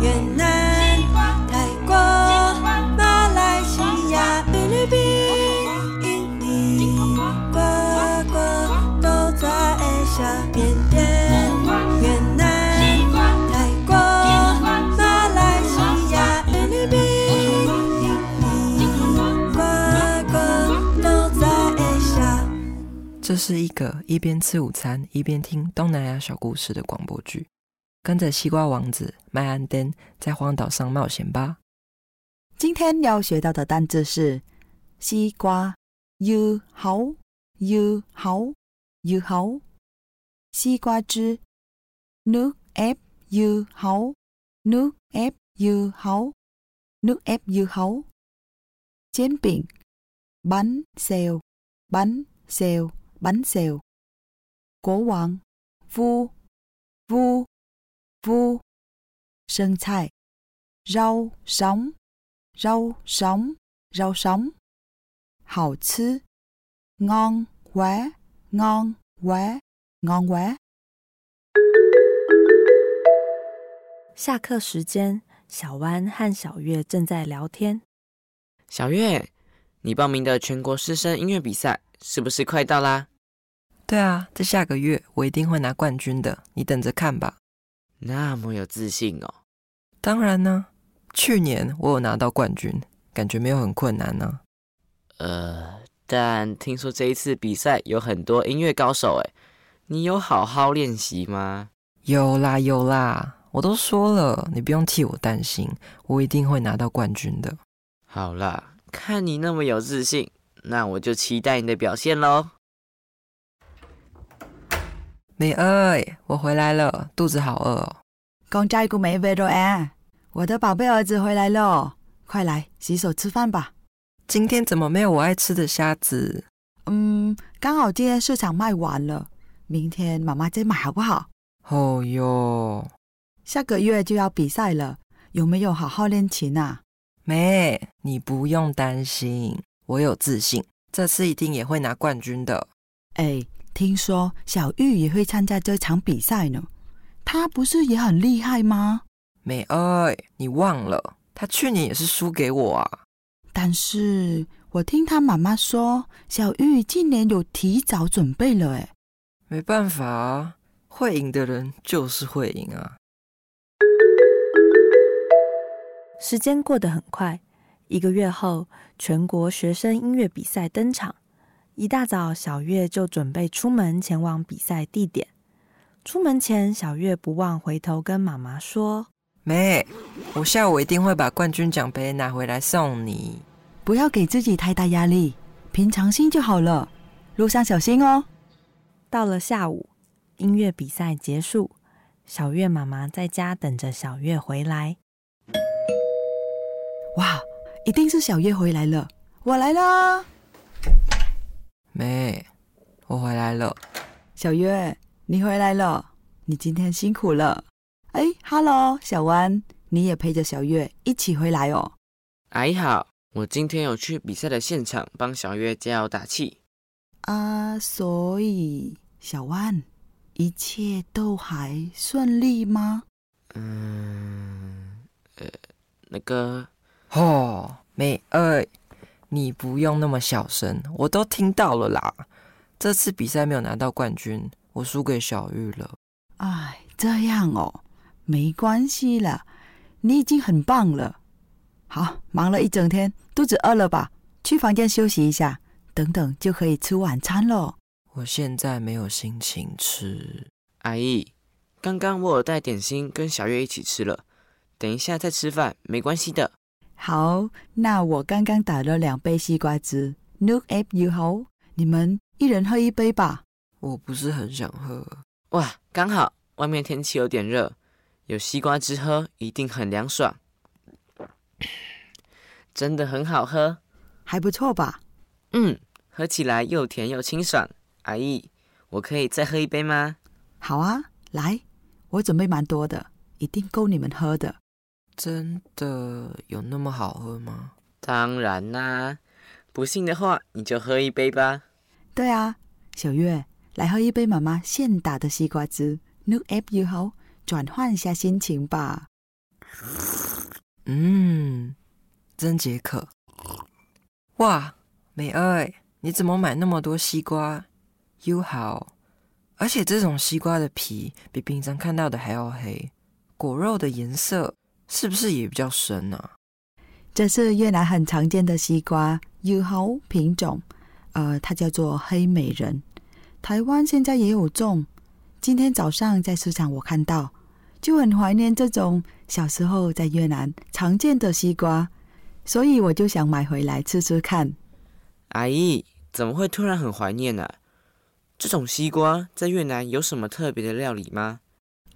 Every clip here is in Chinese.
越南、泰国、马来西亚、菲律宾、印尼，个个都在下。缅甸、越南、泰国、马来西亚、菲律宾、印尼，个个都在下。这是一个一边吃午餐一边听东南亚小故事的广播剧，跟着西瓜王子麦安登在荒岛上冒险吧。今天要学到的单字是西瓜，u 好，u 好，u 好，西瓜汁，nước ép u 好，nước ép u 好，nước ép u 好，煎饼，bánh xèo bánh xèo bánh xèo，国王，vu vu vu，生菜，rau sống rau sống rau sống，好吃，ngon quá ngon quá ngon quá。下课时间，小弯和小月正在聊天。小月，你报名的全国师生音乐比赛是不是快到啦？对啊，在下个月我一定会拿冠军的，你等着看吧。那么有自信哦。当然呢，去年我有拿到冠军，感觉没有很困难呢、呃，但听说这一次比赛有很多音乐高手，哎，你有好好练习吗？有啦有啦，我都说了，你不用替我担心，我一定会拿到冠军的。好啦，看你那么有自信，那我就期待你的表现喽。美儿，我回来了，肚子好饿哦。公仔姑没 e r 啊，我的宝贝儿子回来了，快来洗手吃饭吧。今天怎么没有我爱吃的虾子？嗯，刚好今天市场卖完了，明天妈妈再买好不好？哦哟，下个月就要比赛了，有没有好好练琴啊？妹，你不用担心，我有自信，这次一定也会拿冠军的。哎，听说小玉也会参加这场比赛呢，她不是也很厉害吗？美儿，你忘了，她去年也是输给我啊。但是我听她妈妈说，小玉今年有提早准备了，哎，没办法啊，会赢的人就是会赢啊。时间过得很快，一个月后，全国学生音乐比赛登场。一大早，小月就准备出门前往比赛地点。出门前，小月不忘回头跟妈妈说妹，我下午一定会把冠军奖杯拿回来送你。不要给自己太大压力，平常心就好了。路上小心哦。：“到了下午，音乐比赛结束，小月妈妈在家等着小月回来。哇，一定是小月回来了，我来了。妹，我回来了。小月，你回来了，你今天辛苦了。哎，Hello，小弯，你也陪着小月一起回来哦。阿姨好，我今天有去比赛的现场帮小月加油打气。啊，所以小弯，一切都还顺利吗？嗯，呃，那个，哦，妹儿，你不用那么小声，我都听到了啦。这次比赛没有拿到冠军，我输给小玉了。哎，这样哦，没关系了，你已经很棒了。好，忙了一整天，肚子饿了吧？去房间休息一下，等等就可以吃晚餐喽。我现在没有心情吃。阿姨，刚刚我有带点心跟小月一起吃了，等一下再吃饭，没关系的。好，那我刚刚打了两杯西瓜汁，Nook App 友好，你们一人喝一杯吧。我不是很想喝。哇，刚好外面天气有点热，有西瓜汁喝一定很凉爽，真的很好喝。还不错吧？嗯，喝起来又甜又清爽。阿姨，我可以再喝一杯吗？好啊，来，我准备蛮多的，一定够你们喝的。真的有那么好喝吗？当然啦，不信的话你就喝一杯吧。对啊，小月，来喝一杯妈妈现打的西瓜汁，Nook App 友好，转换一下心情吧。嗯，真解渴。哇，美儿，你怎么买那么多西瓜？又好，而且这种西瓜的皮比平常看到的还要黑，果肉的颜色是不是也比较深啊？这是越南很常见的西瓜友好品种，呃，它叫做黑美人。台湾现在也有种。今天早上在市场我看到，就很怀念这种小时候在越南常见的西瓜，所以我就想买回来吃吃看。阿姨，怎么会突然很怀念呢？这种西瓜在越南有什么特别的料理吗？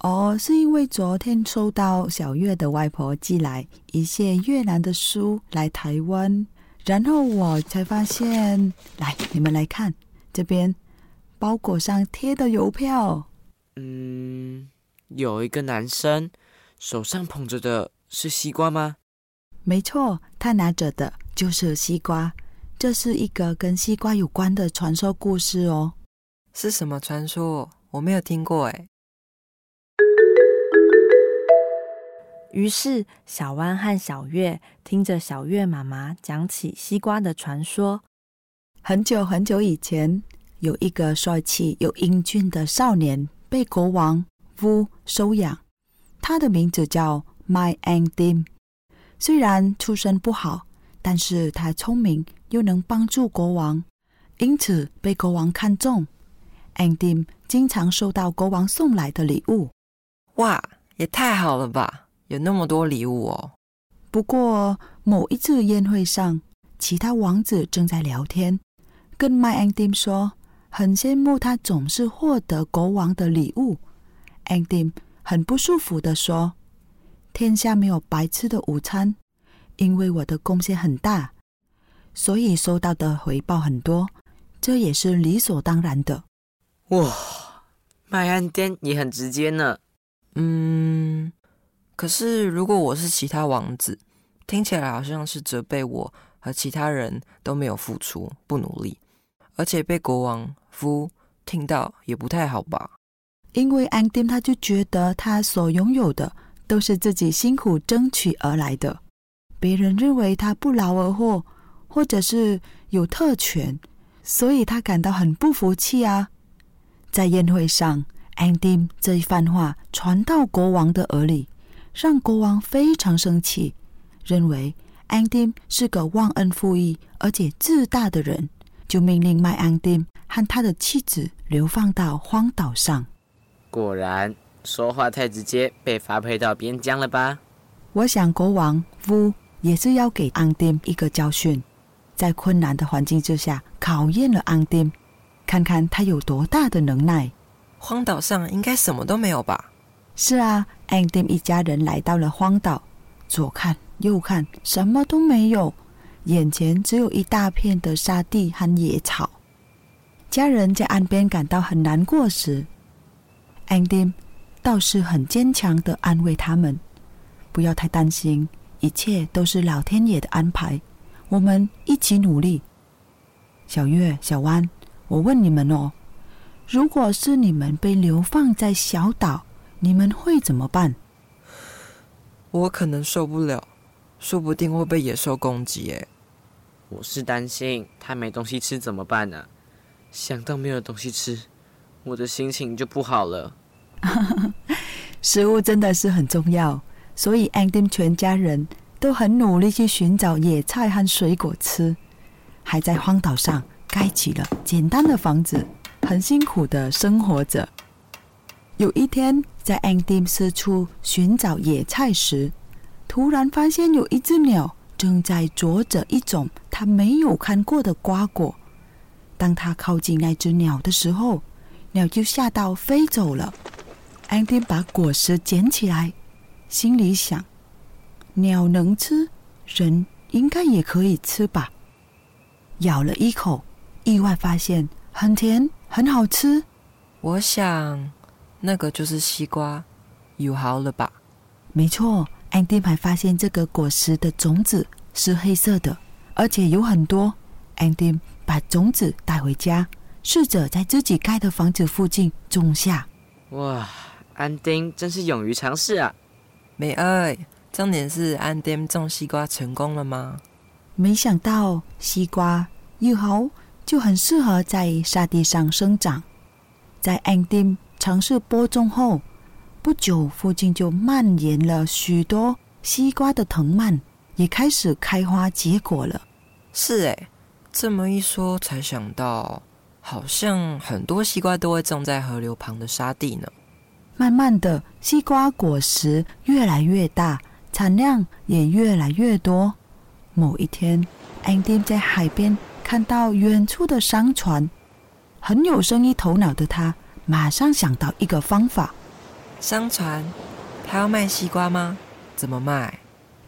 哦，是因为昨天收到小月的外婆寄来一些越南的书来台湾，然后我才发现，来，你们来看这边包裹上贴的邮票。嗯，有一个男生手上捧着的是西瓜吗？没错，他拿着的就是西瓜。这是一个跟西瓜有关的传说故事哦。是什么传说？我没有听过哎。于是，小弯和小月听着小月妈妈讲起西瓜的传说。很久很久以前，有一个帅气又英俊的少年。被国王夫收养，他的名字叫 My Andim。虽然出身不好，但是他聪明又能帮助国王，因此被国王看中。Andim 经常收到国王送来的礼物。哇，也太好了吧！有那么多礼物哦。不过某一次宴会上，其他王子正在聊天，跟 My Andim 说。很羡慕他总是获得国王的礼物。Andy 很不舒服的说：“天下没有白吃的午餐，因为我的贡献很大，所以收到的回报很多，这也是理所当然的。”哇，麦安丁也很直接呢。嗯，可是如果我是其他王子，听起来好像是责备我和其他人都没有付出、不努力。而且被国王夫听到也不太好吧？因为安丁他就觉得他所拥有的都是自己辛苦争取而来的，别人认为他不劳而获，或者是有特权，所以他感到很不服气啊。在宴会上，安丁这一番话传到国王的耳里，让国王非常生气，认为安丁是个忘恩负义而且自大的人。就命令麦安丁和他的妻子流放到荒岛上。果然，说话太直接，被发配到边疆了吧？我想国王夫也是要给安丁一个教训，在困难的环境之下考验了安丁，看看他有多大的能耐。荒岛上应该什么都没有吧？是啊，安丁一家人来到了荒岛，左看右看，什么都没有。眼前只有一大片的沙地和野草。家人在岸边感到很难过时，安丁倒是很坚强的安慰他们：“不要太担心，一切都是老天爷的安排，我们一起努力。”小月、小弯，我问你们哦，如果是你们被流放在小岛，你们会怎么办？我可能受不了，说不定会被野兽攻击。哎。我是担心他没东西吃怎么办呢？想到没有东西吃，我的心情就不好了。食物真的是很重要，所以安丁全家人都很努力去寻找野菜和水果吃，还在荒岛上盖起了简单的房子，很辛苦的生活着。有一天，在安丁四处寻找野菜时，突然发现有一只鸟。正在啄着一种他没有看过的瓜果。当他靠近那只鸟的时候，鸟就吓到飞走了。安丁把果实捡起来，心里想：鸟能吃，人应该也可以吃吧。咬了一口，意外发现很甜，很好吃。我想，那个就是西瓜，有好了吧？没错。安迪还发现这个果实的种子是黑色的，而且有很多。安迪把种子带回家，试着在自己盖的房子附近种下。哇，安丁真是勇于尝试啊！美爱，重点是安丁种西瓜成功了吗？没想到西瓜又好，就很适合在沙地上生长。在安丁尝试播种后，不久附近就蔓延了许多西瓜的藤蔓，也开始开花结果了。是诶，这么一说才想到，好像很多西瓜都会种在河流旁的沙地呢。慢慢的，西瓜果实越来越大，产量也越来越多。某一天，安丁在海边看到远处的商船，很有生意头脑的他，马上想到一个方法。商船，他要卖西瓜吗？怎么卖？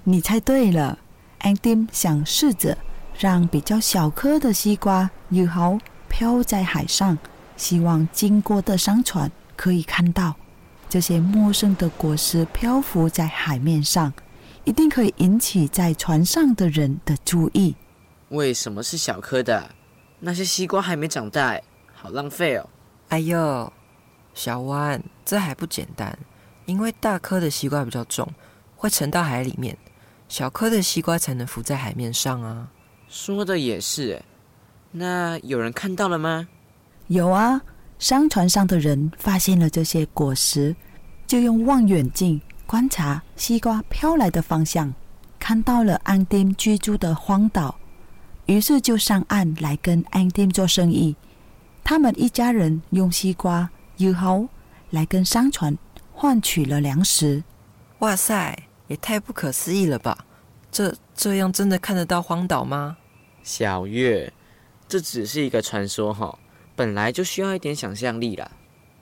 你猜对了，安丁想试着让比较小颗的西瓜友好飘在海上，希望经过的商船可以看到。这些陌生的果实漂浮在海面上，一定可以引起在船上的人的注意。为什么是小颗的？那些西瓜还没长大，好浪费哦！哎呦，小弯，这还不简单？因为大颗的西瓜比较重，会沉到海里面，小颗的西瓜才能浮在海面上啊。说的也是，那有人看到了吗？有啊。商船上的人发现了这些果实，就用望远镜观察西瓜飘来的方向，看到了安丁居住的荒岛，于是就上岸来跟安丁做生意。他们一家人用西瓜、油猴来跟商船换取了粮食。哇塞，也太不可思议了吧！这这样真的看得到荒岛吗？小月，这只是一个传说哈。本来就需要一点想象力啦。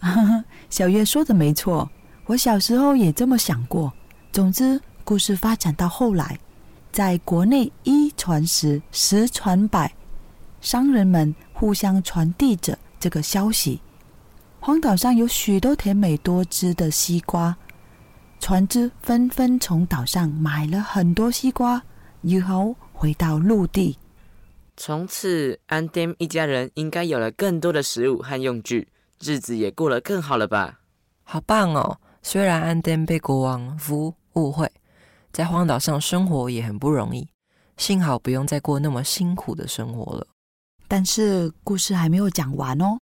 小月说的没错，我小时候也这么想过。总之，故事发展到后来，在国内一传十，十传百，商人们互相传递着这个消息。荒岛上有许多甜美多汁的西瓜，船只纷纷从岛上买了很多西瓜，以后回到陆地。从此，安丁一家人应该有了更多的食物和用具，日子也过得更好了吧？好棒哦！虽然安丁被国王夫误会，在荒岛上生活也很不容易，幸好不用再过那么辛苦的生活了。但是故事还没有讲完哦。